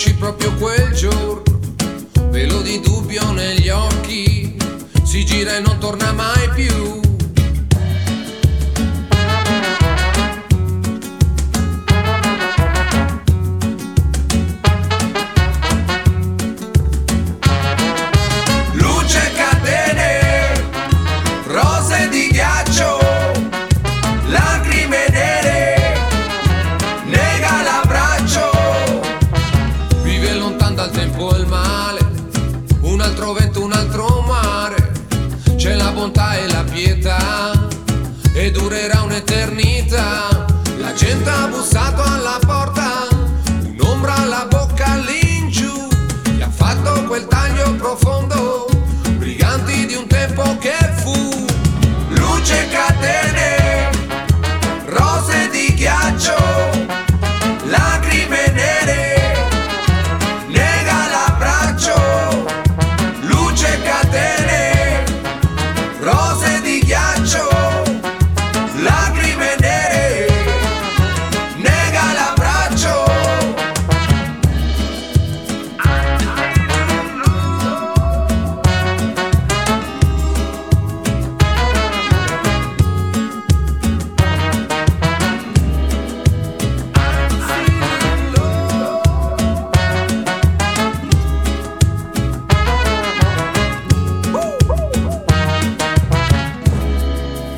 Uscire proprio quel giorno, velo di dubbio negli occhi, si gira e non torna mai più.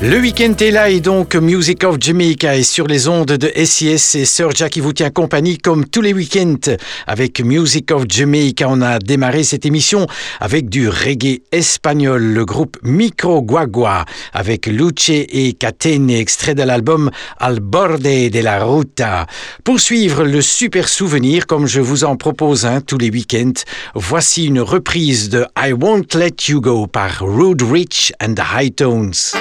Le week-end est là et donc Music of Jamaica est sur les ondes de SIS et Sir Jack qui vous tient compagnie comme tous les week-ends avec Music of Jamaica. On a démarré cette émission avec du reggae espagnol, le groupe Micro Guagua avec Luce et Catene, extrait de l'album Al borde de la ruta. Pour suivre le super souvenir, comme je vous en propose un tous les week-ends, voici une reprise de I Won't Let You Go par Rude Rich and the High Tones.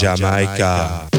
Jamaica. Jamaica.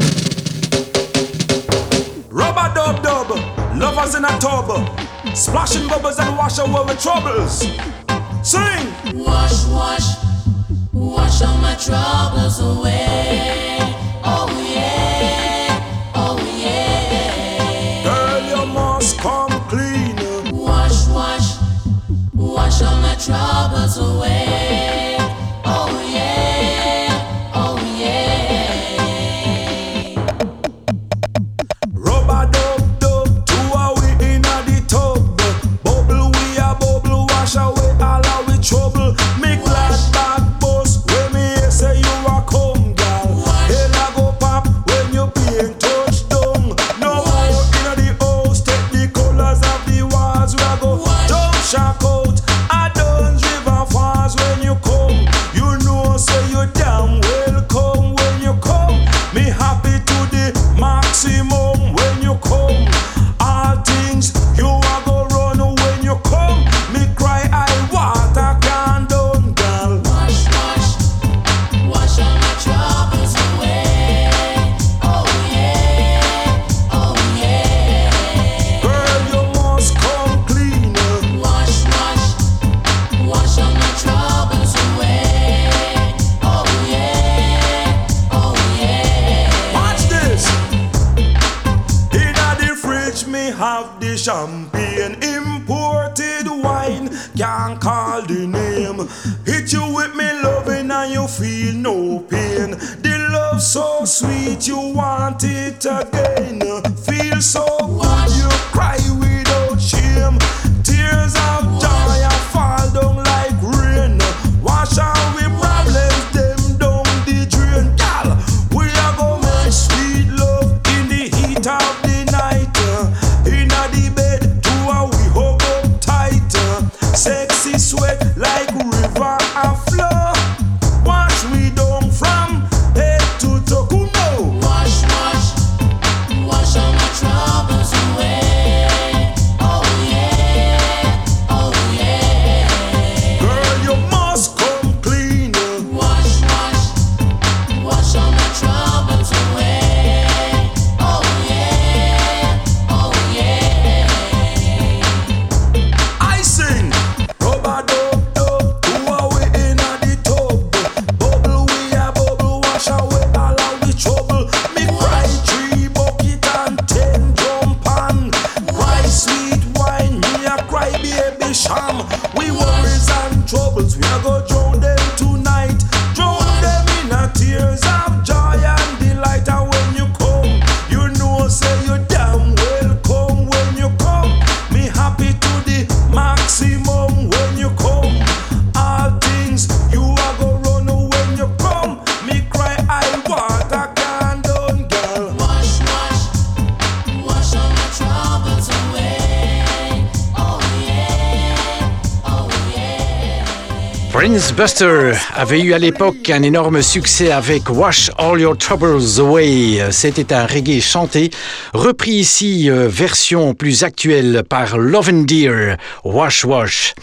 Buster avait eu à l'époque un énorme succès avec Wash All Your Troubles Away. C'était un reggae chanté, repris ici euh, version plus actuelle par Love and Dear, Wash Wash.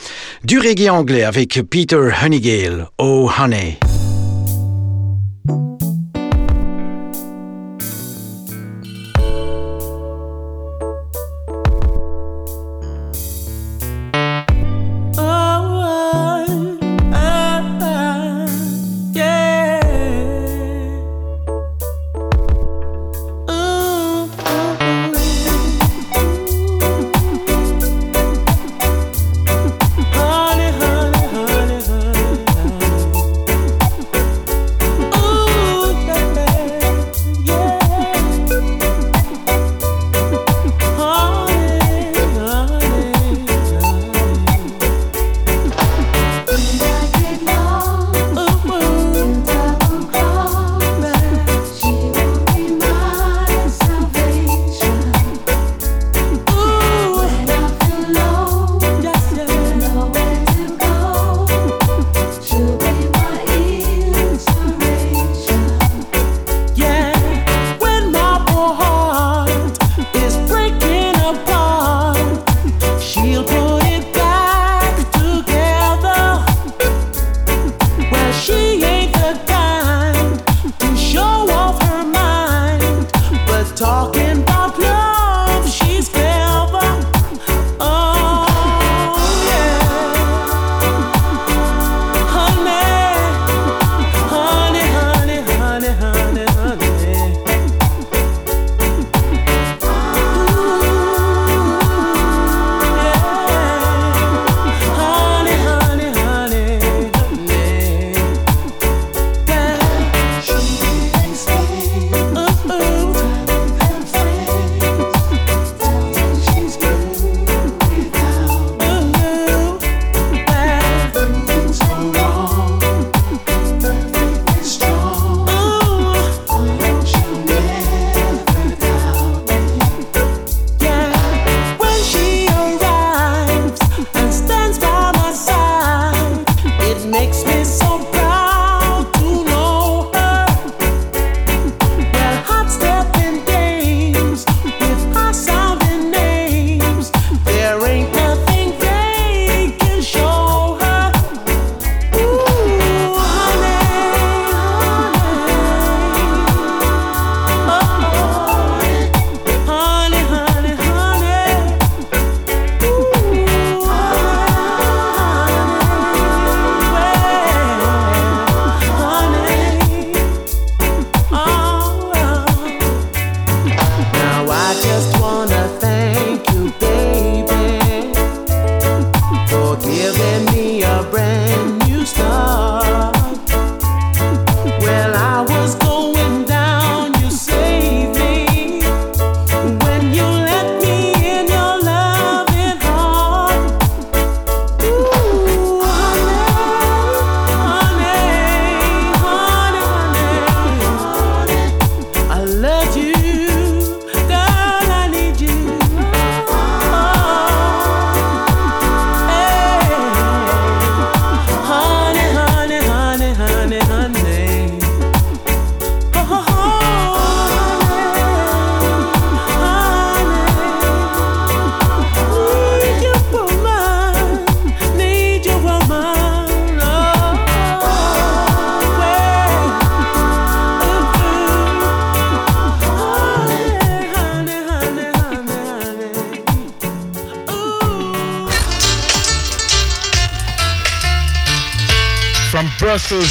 Du reggae anglais avec Peter Honeygale, Oh Honey.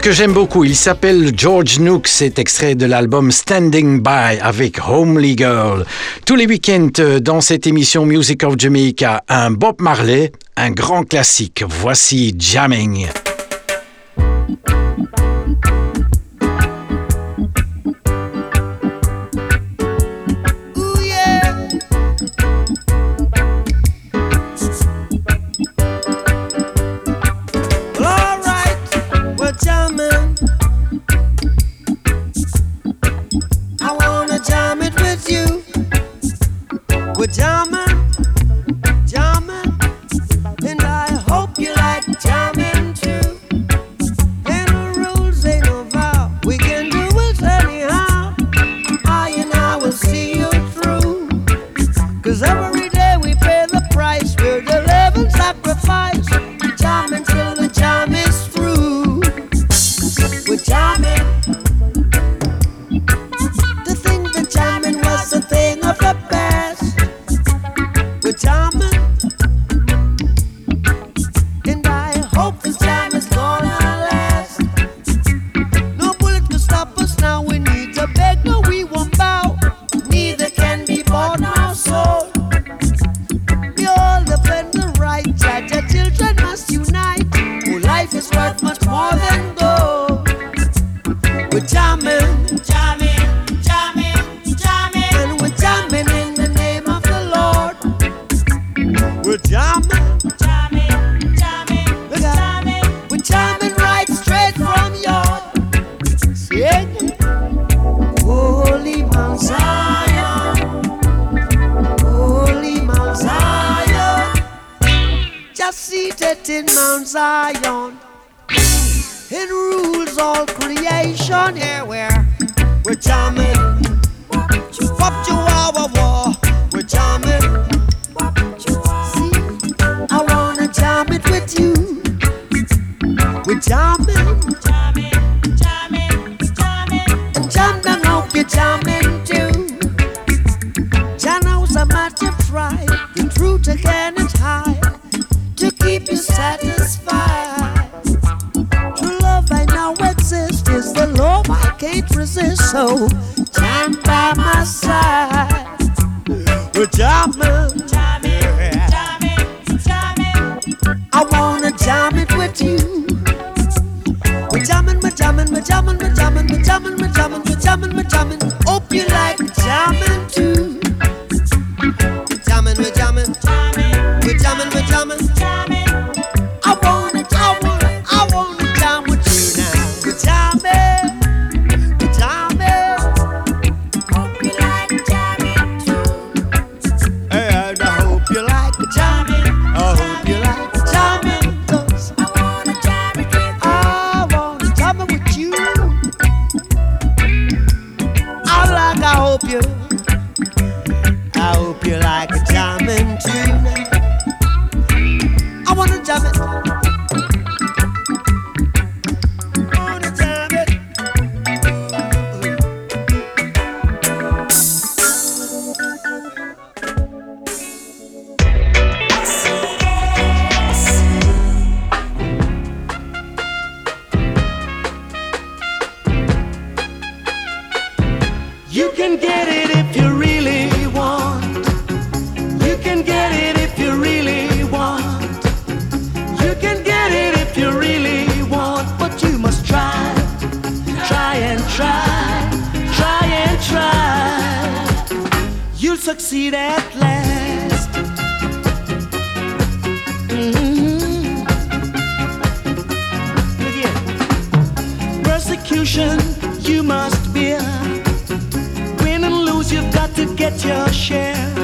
Que j'aime beaucoup, il s'appelle George Nook, c'est extrait de l'album Standing By avec Homely Girl. Tous les week-ends euh, dans cette émission Music of Jamaica, un Bob Marley, un grand classique. Voici Jamming. I hope you're too. Matter of. The truth again to keep you satisfied. True love the love I can't resist. So time by my side. We're jamming. jamming, me jamming. succeed at last. Mm-hmm. Look here. Persecution you must bear. Win and lose, you've got to get your share.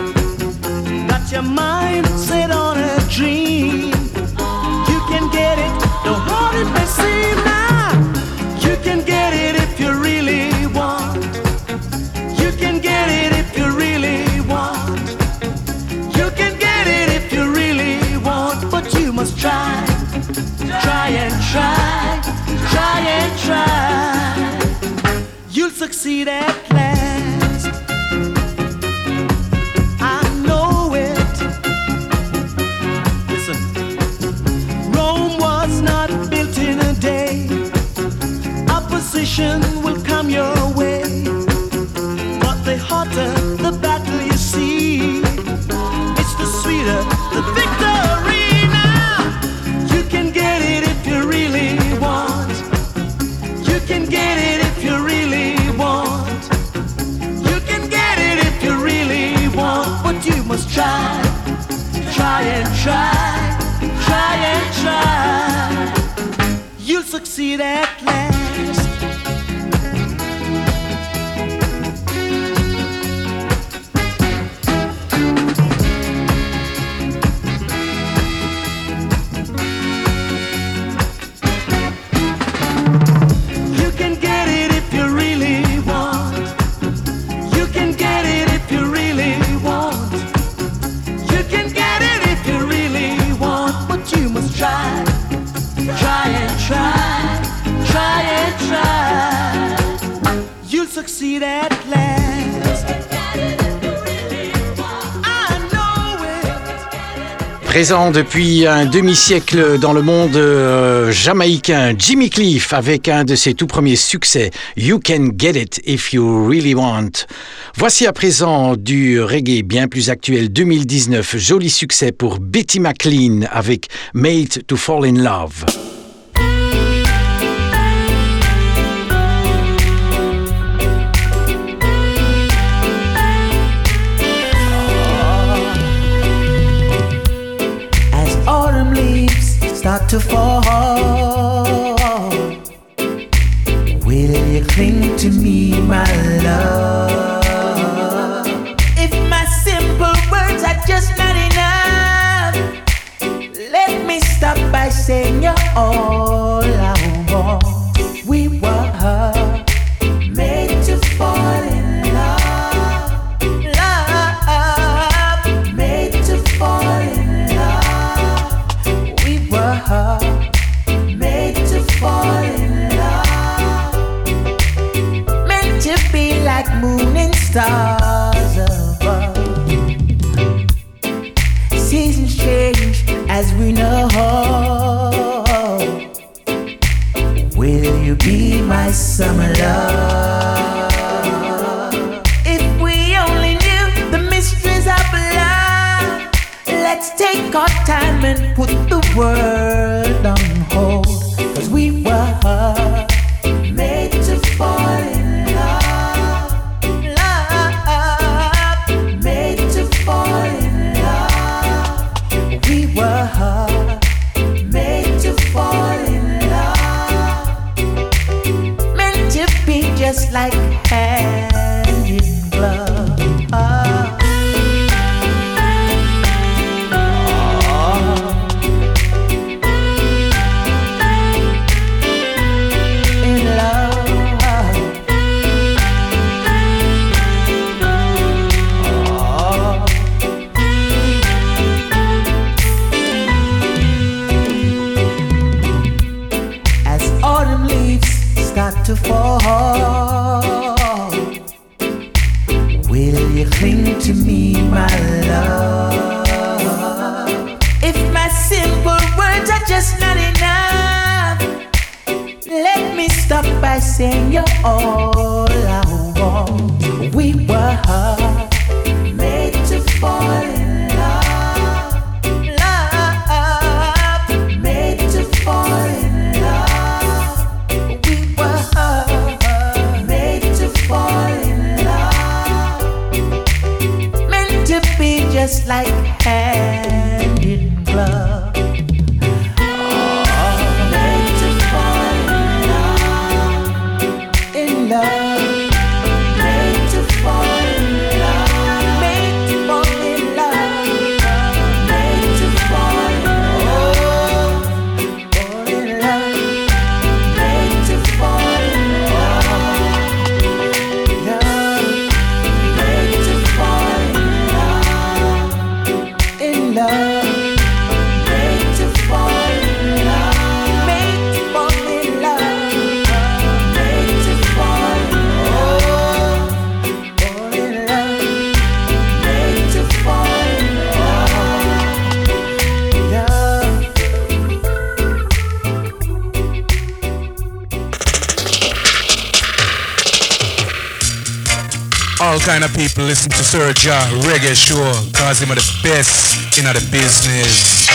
Got your mind set on a dream. try, you'll succeed at Présent depuis un demi-siècle dans le monde euh, jamaïcain, Jimmy Cliff avec un de ses tout premiers succès, You Can Get It If You Really Want. Voici à présent du reggae bien plus actuel 2019, joli succès pour Betty McLean avec Made to Fall in Love. to fall. Will you cling to me, my love? If my simple words are just not enough, let me stop by saying you're all. summer love. If we only knew the mysteries of love, let's take our time and put the word. kind of people listen to Sir Ja Reggae sure cause him are the best in the business.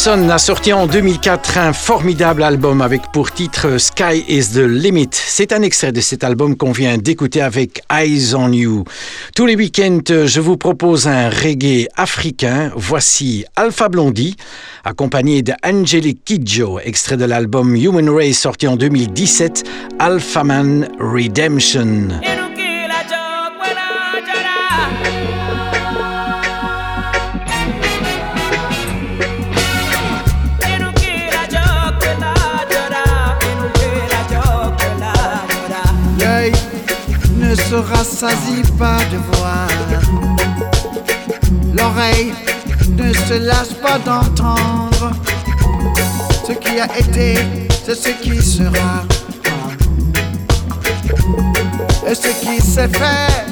Ed Robinson a sorti en 2004 un formidable album avec pour titre Sky is the Limit. C'est un extrait de cet album qu'on vient d'écouter avec Eyes on You. Tous les week-ends, je vous propose un reggae africain. Voici Alpha Blondie, accompagné de Kidjo, extrait de l'album Human Race sorti en 2017, Alpha Man Redemption. Se rassasie pas de voir. L'oreille ne se lasse pas d'entendre. Ce qui a été, c'est ce qui sera. Et ce qui s'est fait,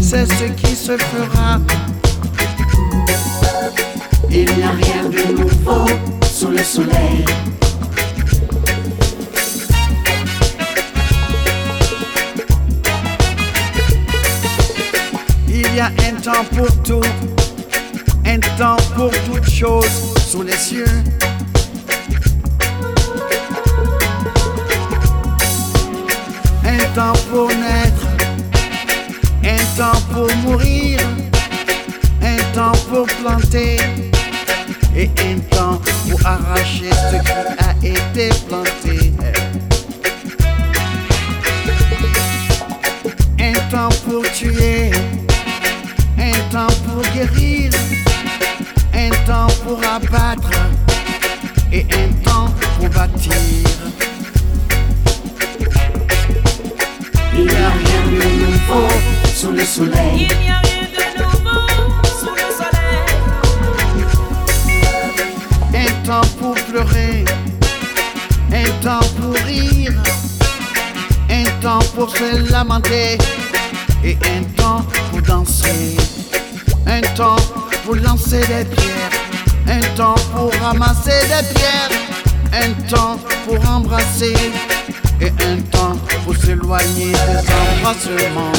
c'est ce qui se fera. Il n'y a rien de nouveau sous le soleil. Y a un temps pour tout, un temps pour toutes choses sous les cieux. Un temps pour naître, un temps pour mourir, un temps pour planter et un temps pour arracher ce qui a été planté. Un temps pour tuer temps pour guérir, un temps pour abattre et un temps pour bâtir. Il n'y a rien de nouveau sous le soleil. Il n'y a rien de nouveau sous le soleil. Un temps pour pleurer, un temps pour rire, un temps pour se lamenter et un temps pour danser. Un temps pour lancer des pierres, un temps pour ramasser des pierres, un temps pour embrasser et un temps pour s'éloigner des embrassements.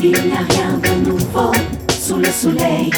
Il n'y a rien de nouveau sous le soleil.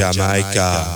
Jamaica.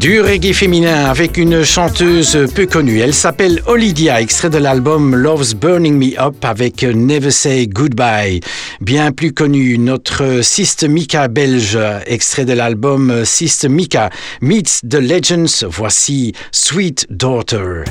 Jamaica. reggae féminin avec une chanteuse peu connue. Elle s'appelle Olidia, extrait de l'album Love's Burning Me Up avec Never Say Goodbye. Bien plus connu, notre Siste Mika belge, extrait de l'album Siste Mika Meets the Legends. Voici sweet daughter,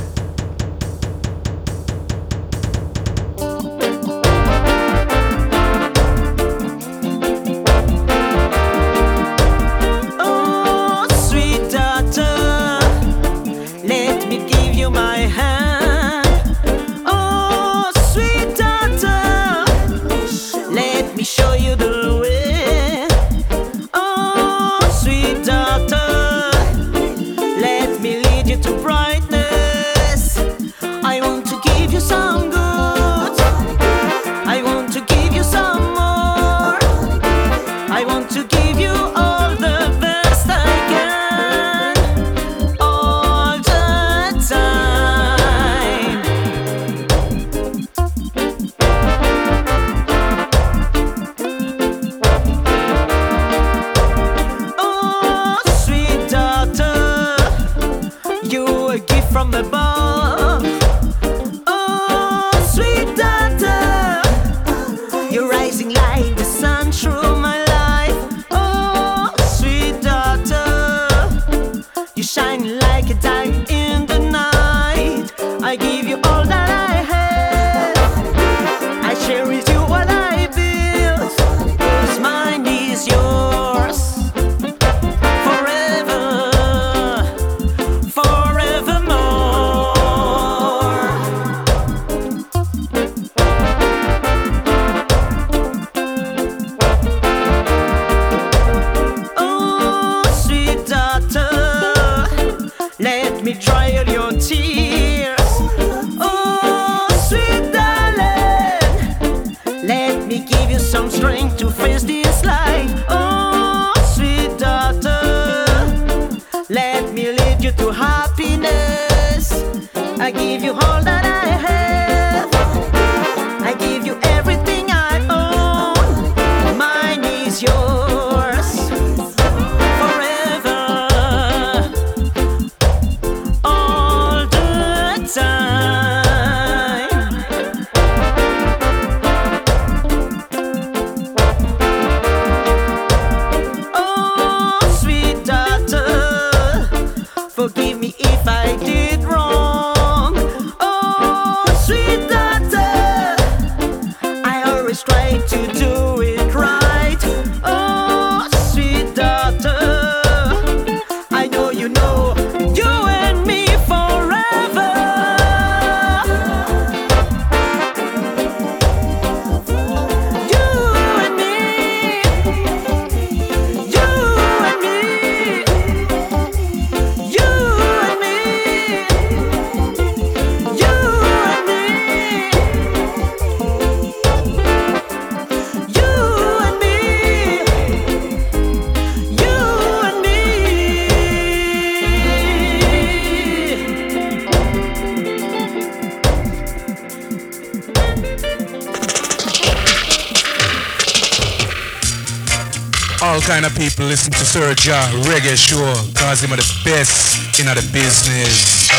listen to Sir Ja Reggae Show, cause him are the best in the business.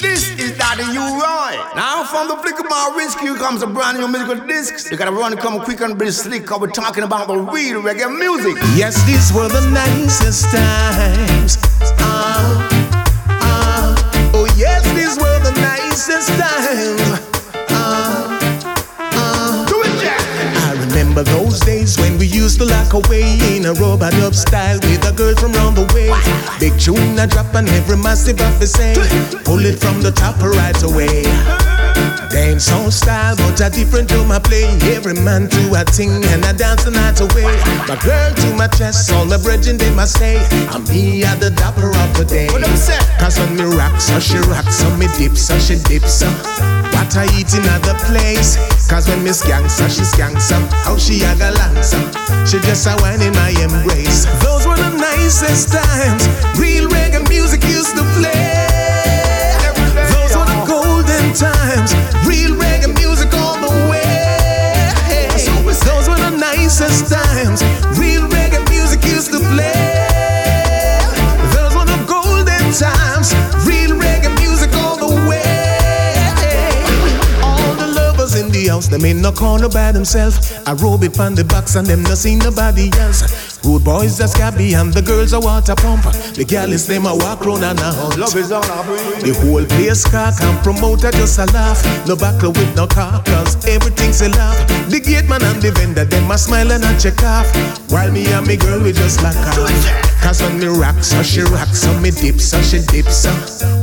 This is Daddy You Roy. Now from the flick of my wrist, Rescue comes a brand new musical disc. You gotta run, and come quick and be slick, cause we're talking about the real reggae music. Yes, these were the nicest times. Ah, ah. Oh yes, these were the nicest times. Remember those days when we used to lock away in a robot up style with a girl from round the way. Big tune a drop and every massive office say, pull it from the top right away. Dance on style, but a different drum I play. Every man to a thing and I dance the night away. My girl to my chest, all my brethren they must say, I'm me at the dapper of the day. Cause when me rocks, so she rocks, so me dips, so she dips. So what I eat in other place. Cause when Miss Gangsta, she's gangsta. How she a galanza. She just a wine in my embrace. Those were the nicest times. Real reggae music used to play. Times. Real reggae music all the way. Those were the nicest times. Real the them in no corner by themselves. I robe it on the box and them no see nobody else. Good boys are scabby and the girls are water pump. The girl is them a walk round and a hunt. Love is on The whole place cock and promoter just a laugh. No buckle with no car cause everything's a laugh. The gate man and the vendor them a smile and a check off. While me and me girl we just like off. Cause when me rock so she rocks, so me dip so she dips. So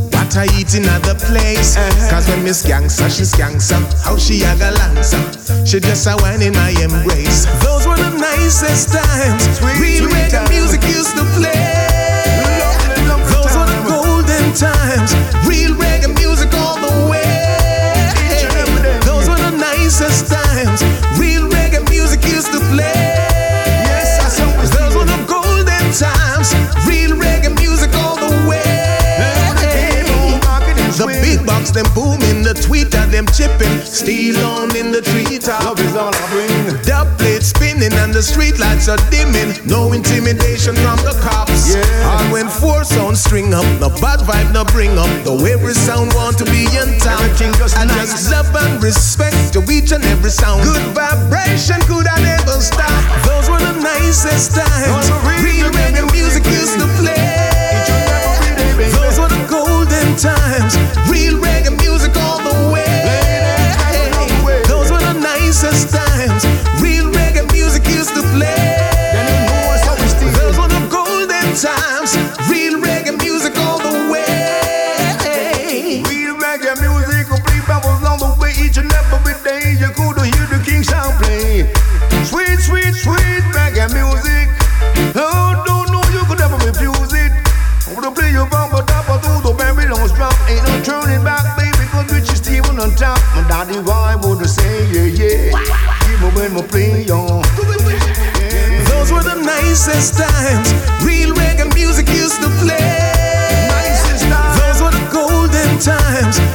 what I eat in other place. Uh-huh. Cause when Miss Gangsta, she skanks up. How she a galanza. She just a wine in my embrace. Those were the nicest times. Real reggae music used to play. Those were the golden times. Real reggae music all the way. Those were the nicest times. Real reggae music used to play. Them booming, the tweeter them chipping, steel on in the treetop. Love is all I bring. Dub plate spinning and the street lights are dimming. No intimidation from the cops. Yeah. And when four sounds string up, no bad vibe no bring up. Though every sound want to be in town. And just love and respect to each and every sound. Good vibration could I never stop. Those were the nicest times. Real reggae music used to play. Times. Real reggae music all the way. Those were the nicest times. Real reggae music used to play. Why would I say, yeah, yeah. Give me when we play on. Those were the nicest times. Real reggae music used to play. Those were the golden times.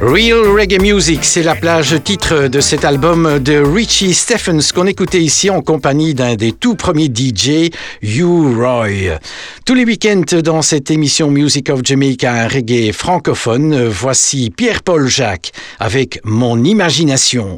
Real Reggae Music, c'est la plage titre de cet album de Richie Stephens qu'on écoutait ici en compagnie d'un des tout premiers DJ, Hugh Roy. Tous les week-ends dans cette émission Music of Jamaica, un reggae francophone, voici Pierre-Paul Jacques avec Mon Imagination.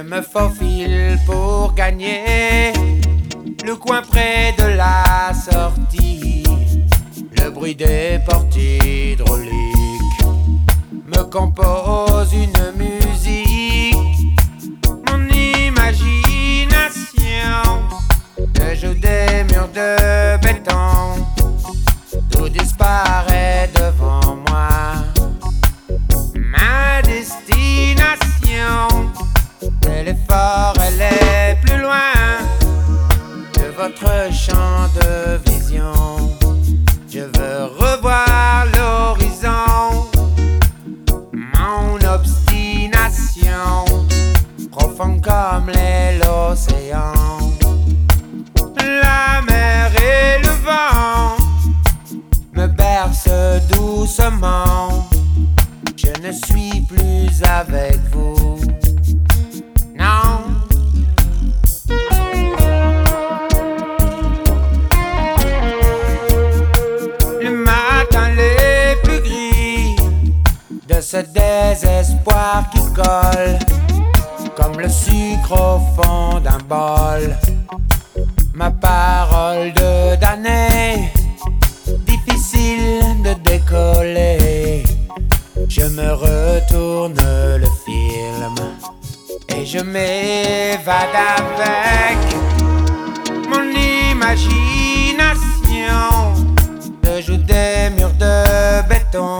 Je me faufile pour gagner le coin près de la sortie. Le bruit des portes hydrauliques me compose une qui colle comme le sucre au fond d'un bol ma parole de damné, difficile de décoller. Je me retourne le film et je m'évade avec mon imagination de jouer des murs de béton.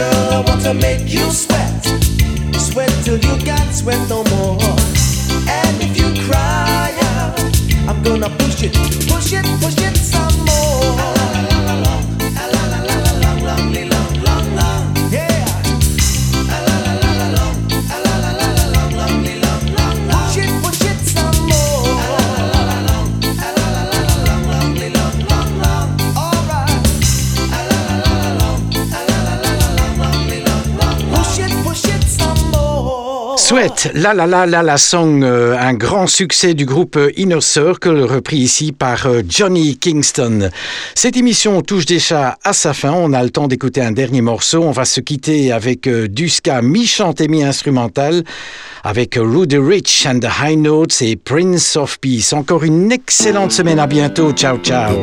girl, I want to make you sweat. Sweat till you can't sweat no more. And if you cry out, I'm gonna push it, push it, push it some more. souhaite. La la la la la song, euh, un grand succès du groupe euh, Inner Circle, repris ici par euh, Johnny Kingston. Cette émission touche déjà à sa fin. On a le temps d'écouter un dernier morceau. On va se quitter avec euh, mi-chant et mi-instrumental, avec euh, Rudy Rich and the High Notes et Prince of Peace. Encore une excellente semaine. À bientôt. Ciao, ciao.